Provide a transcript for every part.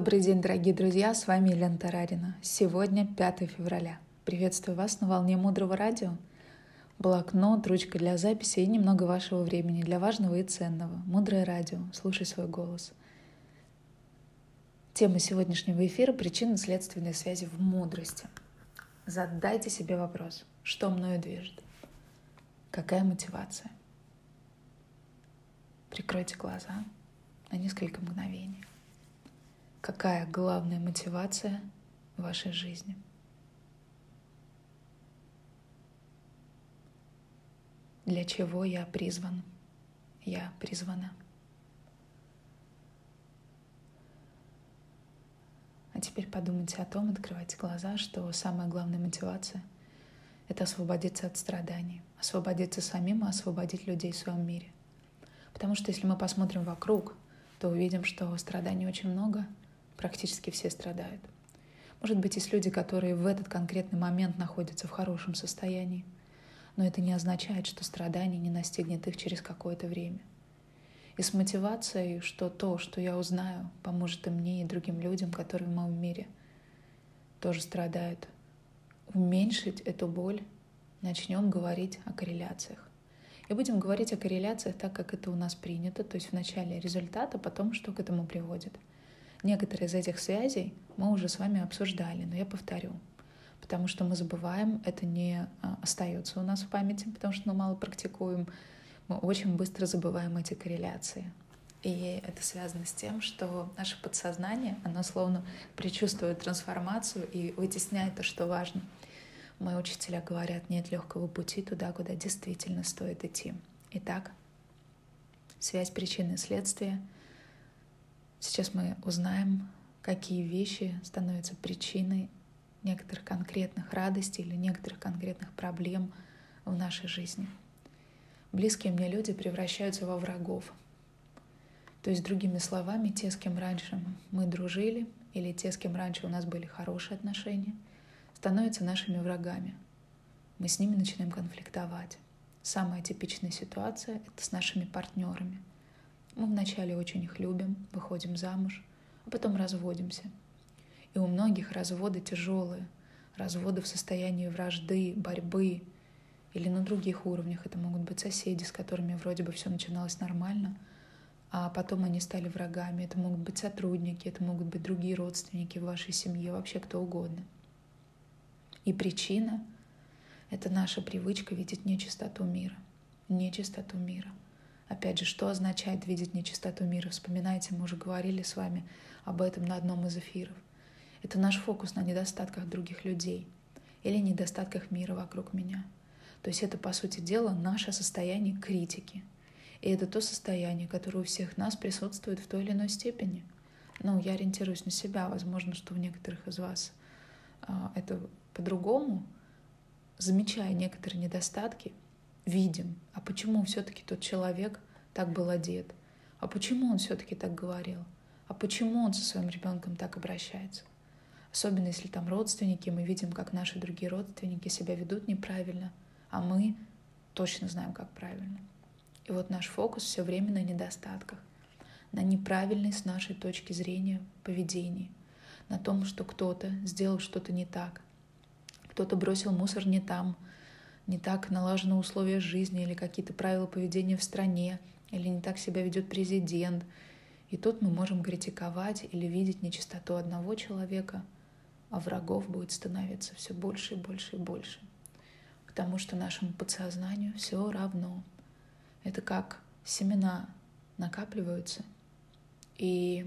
Добрый день, дорогие друзья, с вами Елена Тарарина. Сегодня 5 февраля. Приветствую вас на волне Мудрого Радио. Блокнот, ручка для записи и немного вашего времени для важного и ценного. Мудрое Радио. Слушай свой голос. Тема сегодняшнего эфира – причинно-следственные связи в мудрости. Задайте себе вопрос, что мною движет? Какая мотивация? Прикройте глаза на несколько мгновений. Какая главная мотивация вашей жизни? Для чего я призван? Я призвана. А теперь подумайте о том, открывайте глаза, что самая главная мотивация — это освободиться от страданий, освободиться самим и освободить людей в своем мире. Потому что если мы посмотрим вокруг, то увидим, что страданий очень много — практически все страдают. Может быть, есть люди, которые в этот конкретный момент находятся в хорошем состоянии, но это не означает, что страдание не настигнет их через какое-то время. И с мотивацией, что то, что я узнаю, поможет и мне, и другим людям, которые в моем мире тоже страдают, уменьшить эту боль, начнем говорить о корреляциях. И будем говорить о корреляциях так, как это у нас принято, то есть вначале результат, а потом что к этому приводит – Некоторые из этих связей мы уже с вами обсуждали, но я повторю, потому что мы забываем, это не а, остается у нас в памяти, потому что мы мало практикуем, мы очень быстро забываем эти корреляции. И это связано с тем, что наше подсознание, оно словно предчувствует трансформацию и вытесняет то, что важно. Мои учителя говорят, нет легкого пути туда, куда действительно стоит идти. Итак, связь причины и следствия — Сейчас мы узнаем, какие вещи становятся причиной некоторых конкретных радостей или некоторых конкретных проблем в нашей жизни. Близкие мне люди превращаются во врагов. То есть, другими словами, те, с кем раньше мы дружили, или те, с кем раньше у нас были хорошие отношения, становятся нашими врагами. Мы с ними начинаем конфликтовать. Самая типичная ситуация — это с нашими партнерами — мы вначале очень их любим, выходим замуж, а потом разводимся. И у многих разводы тяжелые, разводы в состоянии вражды, борьбы или на других уровнях. Это могут быть соседи, с которыми вроде бы все начиналось нормально, а потом они стали врагами. Это могут быть сотрудники, это могут быть другие родственники в вашей семье, вообще кто угодно. И причина — это наша привычка видеть нечистоту мира. Нечистоту мира — Опять же, что означает видеть нечистоту мира? Вспоминайте, мы уже говорили с вами об этом на одном из эфиров. Это наш фокус на недостатках других людей или недостатках мира вокруг меня. То есть это, по сути дела, наше состояние критики. И это то состояние, которое у всех нас присутствует в той или иной степени. Ну, я ориентируюсь на себя, возможно, что у некоторых из вас а, это по-другому. Замечая некоторые недостатки, видим, а почему все-таки тот человек так был одет, а почему он все-таки так говорил, а почему он со своим ребенком так обращается. Особенно если там родственники, мы видим, как наши другие родственники себя ведут неправильно, а мы точно знаем, как правильно. И вот наш фокус все время на недостатках, на неправильной с нашей точки зрения поведении, на том, что кто-то сделал что-то не так, кто-то бросил мусор не там, не так налажены условия жизни или какие-то правила поведения в стране, или не так себя ведет президент. И тут мы можем критиковать или видеть нечистоту одного человека, а врагов будет становиться все больше и больше и больше. Потому что нашему подсознанию все равно. Это как семена накапливаются, и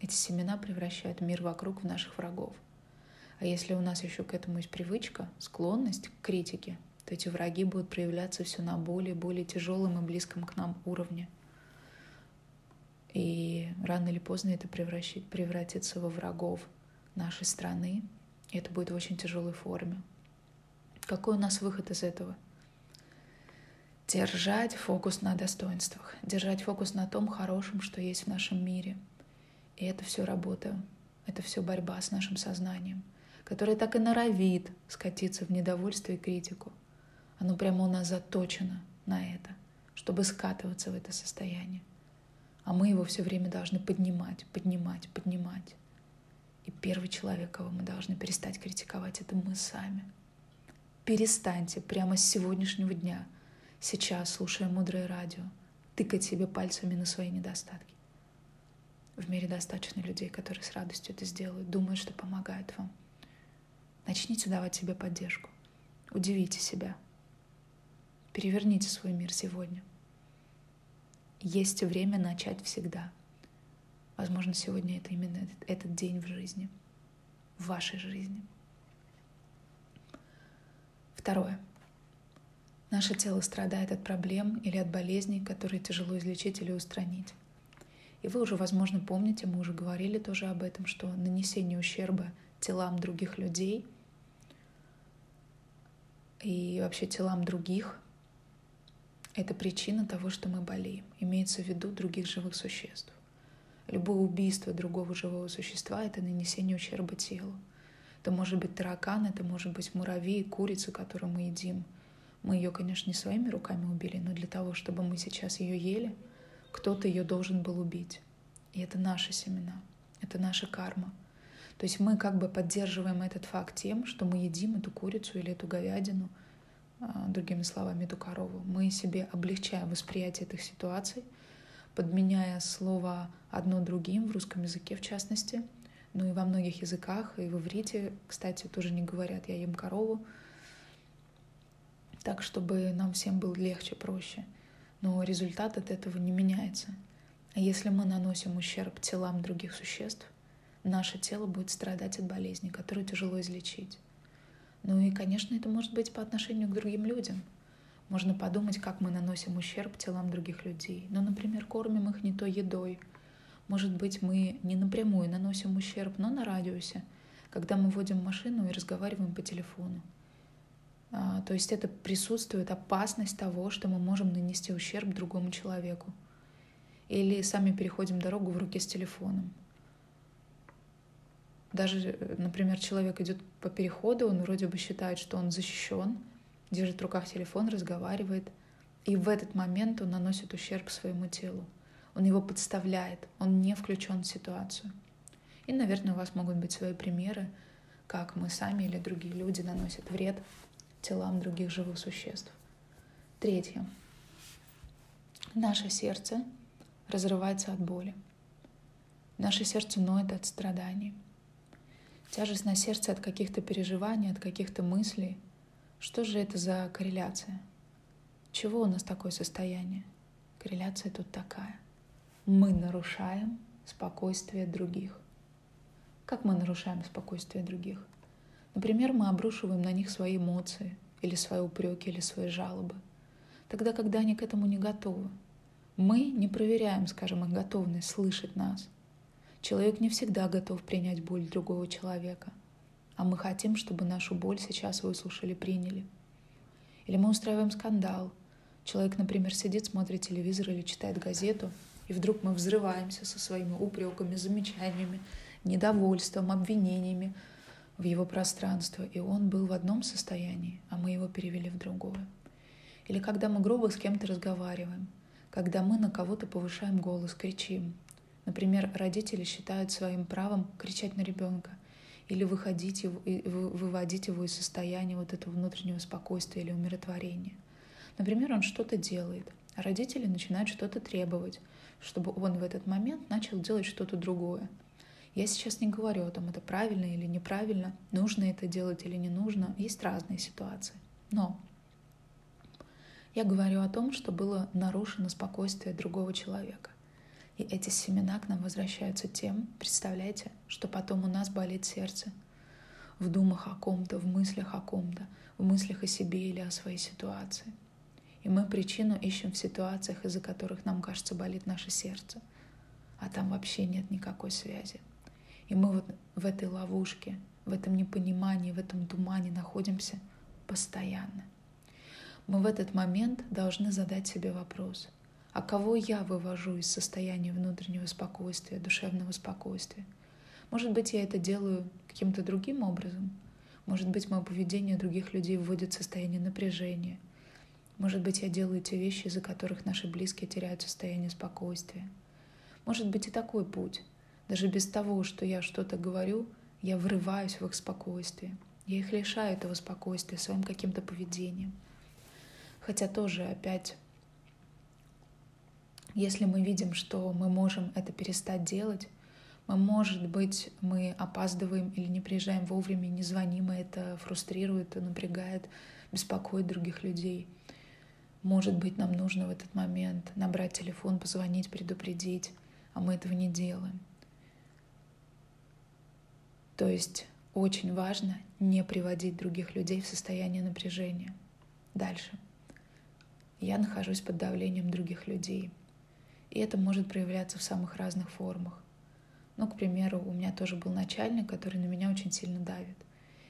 эти семена превращают мир вокруг в наших врагов. А если у нас еще к этому есть привычка, склонность к критике, то эти враги будут проявляться все на более и более тяжелом и близком к нам уровне. И рано или поздно это превратится во врагов нашей страны, и это будет в очень тяжелой форме. Какой у нас выход из этого? Держать фокус на достоинствах, держать фокус на том хорошем, что есть в нашем мире. И это все работа, это все борьба с нашим сознанием, которое так и норовит скатиться в недовольство и критику. Оно прямо у нас заточено на это, чтобы скатываться в это состояние. А мы его все время должны поднимать, поднимать, поднимать. И первый человек, кого мы должны перестать критиковать, это мы сами. Перестаньте прямо с сегодняшнего дня, сейчас, слушая мудрое радио, тыкать себе пальцами на свои недостатки. В мире достаточно людей, которые с радостью это сделают, думают, что помогают вам. Начните давать себе поддержку. Удивите себя. Переверните свой мир сегодня. Есть время начать всегда. Возможно, сегодня это именно этот, этот день в жизни, в вашей жизни. Второе. Наше тело страдает от проблем или от болезней, которые тяжело излечить или устранить. И вы уже, возможно, помните, мы уже говорили тоже об этом, что нанесение ущерба телам других людей – и вообще телам других — это причина того, что мы болеем. Имеется в виду других живых существ. Любое убийство другого живого существа — это нанесение ущерба телу. Это может быть таракан, это может быть муравей, курица, которую мы едим. Мы ее, конечно, не своими руками убили, но для того, чтобы мы сейчас ее ели, кто-то ее должен был убить. И это наши семена, это наша карма — то есть мы как бы поддерживаем этот факт тем, что мы едим эту курицу или эту говядину, другими словами, эту корову. Мы себе облегчаем восприятие этих ситуаций, подменяя слово одно другим в русском языке в частности, ну и во многих языках, и в иврите, кстати, тоже не говорят «я ем корову», так, чтобы нам всем было легче, проще. Но результат от этого не меняется. А если мы наносим ущерб телам других существ, наше тело будет страдать от болезни, которую тяжело излечить. Ну и, конечно, это может быть по отношению к другим людям. Можно подумать, как мы наносим ущерб телам других людей. Ну, например, кормим их не той едой. Может быть, мы не напрямую наносим ущерб, но на радиусе, когда мы водим машину и разговариваем по телефону. А, то есть это присутствует опасность того, что мы можем нанести ущерб другому человеку. Или сами переходим дорогу в руки с телефоном. Даже, например, человек идет по переходу, он вроде бы считает, что он защищен, держит в руках телефон, разговаривает, и в этот момент он наносит ущерб своему телу. Он его подставляет, он не включен в ситуацию. И, наверное, у вас могут быть свои примеры, как мы сами или другие люди наносят вред телам других живых существ. Третье. Наше сердце разрывается от боли. Наше сердце ноет от страданий — Тяжесть на сердце от каких-то переживаний, от каких-то мыслей. Что же это за корреляция? Чего у нас такое состояние? Корреляция тут такая. Мы нарушаем спокойствие других. Как мы нарушаем спокойствие других? Например, мы обрушиваем на них свои эмоции, или свои упреки, или свои жалобы. Тогда, когда они к этому не готовы. Мы не проверяем, скажем, их готовность слышать нас – Человек не всегда готов принять боль другого человека, а мы хотим, чтобы нашу боль сейчас выслушали, приняли. Или мы устраиваем скандал. Человек, например, сидит, смотрит телевизор или читает газету, и вдруг мы взрываемся со своими упреками, замечаниями, недовольством, обвинениями в его пространство, и он был в одном состоянии, а мы его перевели в другое. Или когда мы грубо с кем-то разговариваем, когда мы на кого-то повышаем голос, кричим, Например, родители считают своим правом кричать на ребенка или выходить его, выводить его из состояния вот этого внутреннего спокойствия или умиротворения. Например, он что-то делает, а родители начинают что-то требовать, чтобы он в этот момент начал делать что-то другое. Я сейчас не говорю о том, это правильно или неправильно, нужно это делать или не нужно. Есть разные ситуации. Но я говорю о том, что было нарушено спокойствие другого человека. И эти семена к нам возвращаются тем, представляете, что потом у нас болит сердце. В думах о ком-то, в мыслях о ком-то, в мыслях о себе или о своей ситуации. И мы причину ищем в ситуациях, из-за которых нам кажется болит наше сердце. А там вообще нет никакой связи. И мы вот в этой ловушке, в этом непонимании, в этом тумане находимся постоянно. Мы в этот момент должны задать себе вопрос — а кого я вывожу из состояния внутреннего спокойствия, душевного спокойствия. Может быть, я это делаю каким-то другим образом. Может быть, мое поведение других людей вводит в состояние напряжения. Может быть, я делаю те вещи, из-за которых наши близкие теряют состояние спокойствия. Может быть и такой путь. Даже без того, что я что-то говорю, Я врываюсь в их спокойствие. Я их лишаю этого спокойствия своим каким-то поведением. Хотя тоже опять, если мы видим, что мы можем это перестать делать, мы, может быть, мы опаздываем или не приезжаем вовремя, не звоним, и это фрустрирует, напрягает, беспокоит других людей. Может быть, нам нужно в этот момент набрать телефон, позвонить, предупредить, а мы этого не делаем. То есть очень важно не приводить других людей в состояние напряжения. Дальше. Я нахожусь под давлением других людей. И это может проявляться в самых разных формах. Ну, к примеру, у меня тоже был начальник, который на меня очень сильно давит.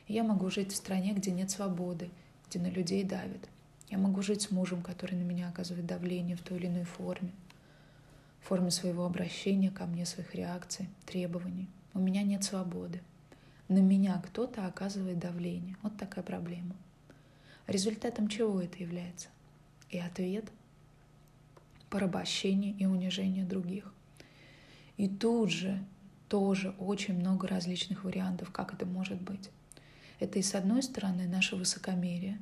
И я могу жить в стране, где нет свободы, где на людей давит. Я могу жить с мужем, который на меня оказывает давление в той или иной форме. В форме своего обращения ко мне, своих реакций, требований. У меня нет свободы. На меня кто-то оказывает давление. Вот такая проблема. Результатом чего это является? И ответ – порабощение и унижение других. И тут же тоже очень много различных вариантов, как это может быть. Это и с одной стороны наше высокомерие.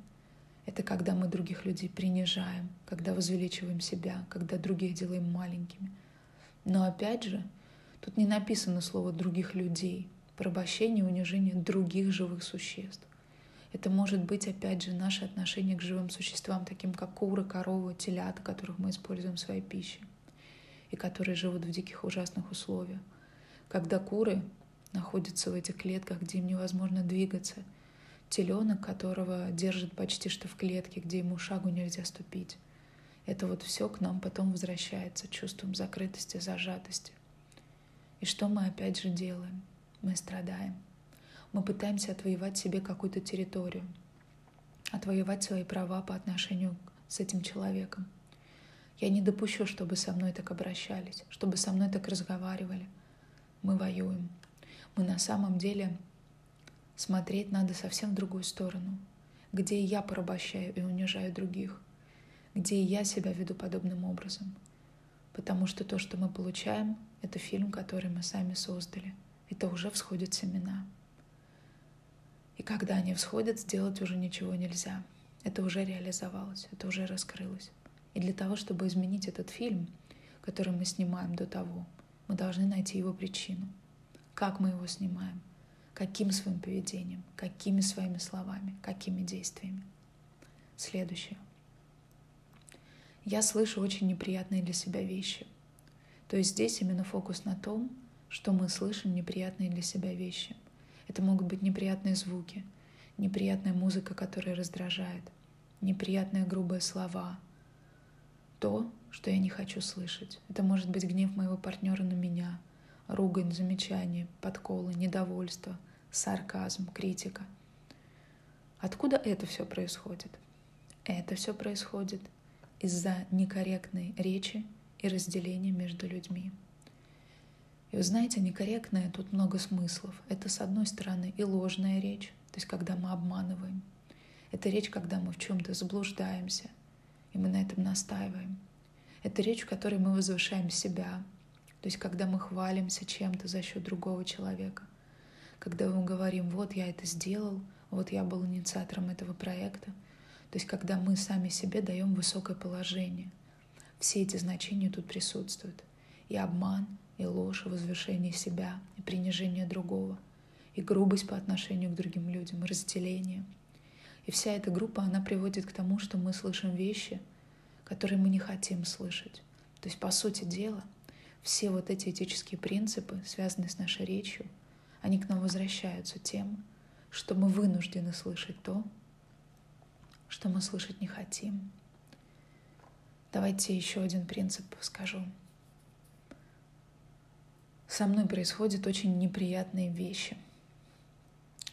Это когда мы других людей принижаем, когда возвеличиваем себя, когда других делаем маленькими. Но опять же, тут не написано слово «других людей», порабощение и унижение других живых существ. Это может быть, опять же, наше отношение к живым существам, таким как куры, коровы, телята, которых мы используем в своей пище, и которые живут в диких ужасных условиях когда куры находятся в этих клетках, где им невозможно двигаться, теленок, которого держит почти что в клетке, где ему шагу нельзя ступить. Это вот все к нам потом возвращается чувством закрытости, зажатости. И что мы опять же делаем? Мы страдаем. Мы пытаемся отвоевать себе какую-то территорию, отвоевать свои права по отношению с этим человеком. Я не допущу, чтобы со мной так обращались, чтобы со мной так разговаривали — мы воюем. Мы на самом деле смотреть надо совсем в другую сторону, где я порабощаю и унижаю других, где я себя веду подобным образом. Потому что то, что мы получаем, это фильм, который мы сами создали. Это уже всходят семена. И когда они всходят, сделать уже ничего нельзя. Это уже реализовалось, это уже раскрылось. И для того, чтобы изменить этот фильм, который мы снимаем до того, мы должны найти его причину. Как мы его снимаем? Каким своим поведением? Какими своими словами? Какими действиями? Следующее. Я слышу очень неприятные для себя вещи. То есть здесь именно фокус на том, что мы слышим неприятные для себя вещи. Это могут быть неприятные звуки, неприятная музыка, которая раздражает, неприятные грубые слова, то, что я не хочу слышать. Это может быть гнев моего партнера на меня, ругань, замечание, подколы, недовольство, сарказм, критика. Откуда это все происходит? Это все происходит из-за некорректной речи и разделения между людьми. И вы знаете, некорректное тут много смыслов. Это, с одной стороны, и ложная речь, то есть когда мы обманываем. Это речь, когда мы в чем-то заблуждаемся, и мы на этом настаиваем. Это речь, в которой мы возвышаем себя, то есть когда мы хвалимся чем-то за счет другого человека, когда мы говорим, вот я это сделал, вот я был инициатором этого проекта, то есть когда мы сами себе даем высокое положение. Все эти значения тут присутствуют. И обман, и ложь, и возвышение себя, и принижение другого, и грубость по отношению к другим людям, и разделение. И вся эта группа, она приводит к тому, что мы слышим вещи — которые мы не хотим слышать. То есть, по сути дела, все вот эти этические принципы, связанные с нашей речью, они к нам возвращаются тем, что мы вынуждены слышать то, что мы слышать не хотим. Давайте еще один принцип скажу. Со мной происходят очень неприятные вещи.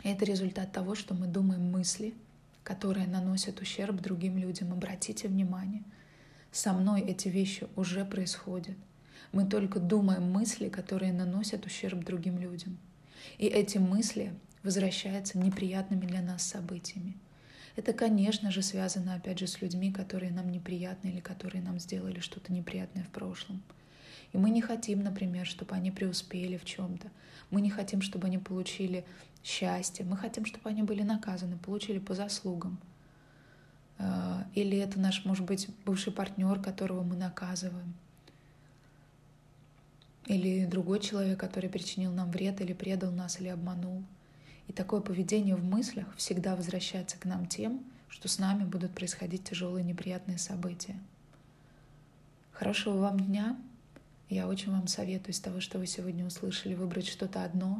это результат того, что мы думаем мысли, которые наносят ущерб другим людям. Обратите внимание — со мной эти вещи уже происходят. Мы только думаем мысли, которые наносят ущерб другим людям. И эти мысли возвращаются неприятными для нас событиями. Это, конечно же, связано, опять же, с людьми, которые нам неприятны или которые нам сделали что-то неприятное в прошлом. И мы не хотим, например, чтобы они преуспели в чем-то. Мы не хотим, чтобы они получили счастье. Мы хотим, чтобы они были наказаны, получили по заслугам. Э, или это наш, может быть, бывший партнер, которого мы наказываем. Или другой человек, который причинил нам вред, или предал нас, или обманул. И такое поведение в мыслях всегда возвращается к нам тем, что с нами будут происходить тяжелые неприятные события. Хорошего вам дня. Я очень вам советую из того, что вы сегодня услышали, выбрать что-то одно,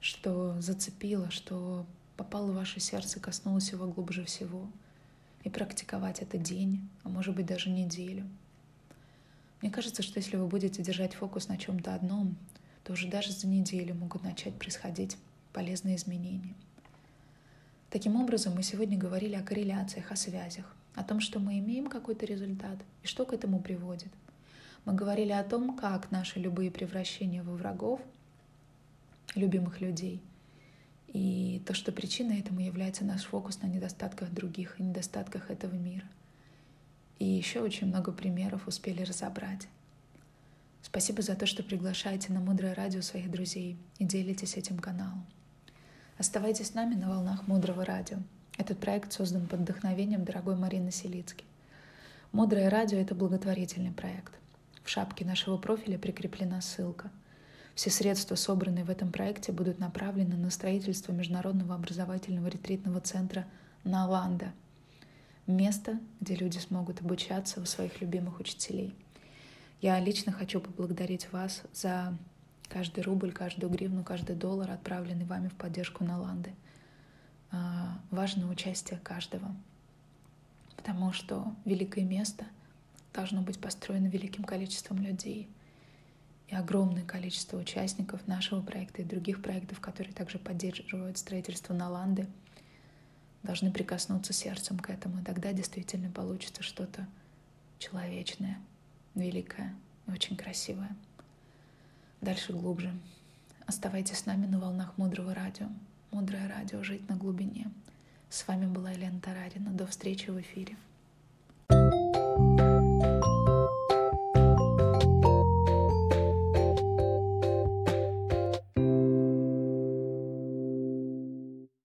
что зацепило, что попало в ваше сердце, коснулось его глубже всего, и практиковать это день, а может быть даже неделю. Мне кажется, что если вы будете держать фокус на чем-то одном, то уже даже за неделю могут начать происходить полезные изменения. Таким образом, мы сегодня говорили о корреляциях, о связях, о том, что мы имеем какой-то результат и что к этому приводит. Мы говорили о том, как наши любые превращения во врагов, любимых людей, и то, что причиной этому является наш фокус на недостатках других и недостатках этого мира. И еще очень много примеров успели разобрать. Спасибо за то, что приглашаете на Мудрое Радио своих друзей и делитесь этим каналом. Оставайтесь с нами на волнах Мудрого Радио. Этот проект создан под вдохновением дорогой Марины Селицки. Мудрое радио — это благотворительный проект. В шапке нашего профиля прикреплена ссылка. Все средства, собранные в этом проекте, будут направлены на строительство Международного образовательного ретритного центра «Наланда» — место, где люди смогут обучаться у своих любимых учителей. Я лично хочу поблагодарить вас за Каждый рубль, каждую гривну, каждый доллар, отправленный вами в поддержку Наланды. А, важно участие каждого, потому что великое место должно быть построено великим количеством людей. И огромное количество участников нашего проекта и других проектов, которые также поддерживают строительство Наланды, должны прикоснуться сердцем к этому. И тогда действительно получится что-то человечное, великое, очень красивое дальше глубже. Оставайтесь с нами на волнах Мудрого Радио. Мудрое Радио «Жить на глубине». С вами была Елена Тарарина. До встречи в эфире.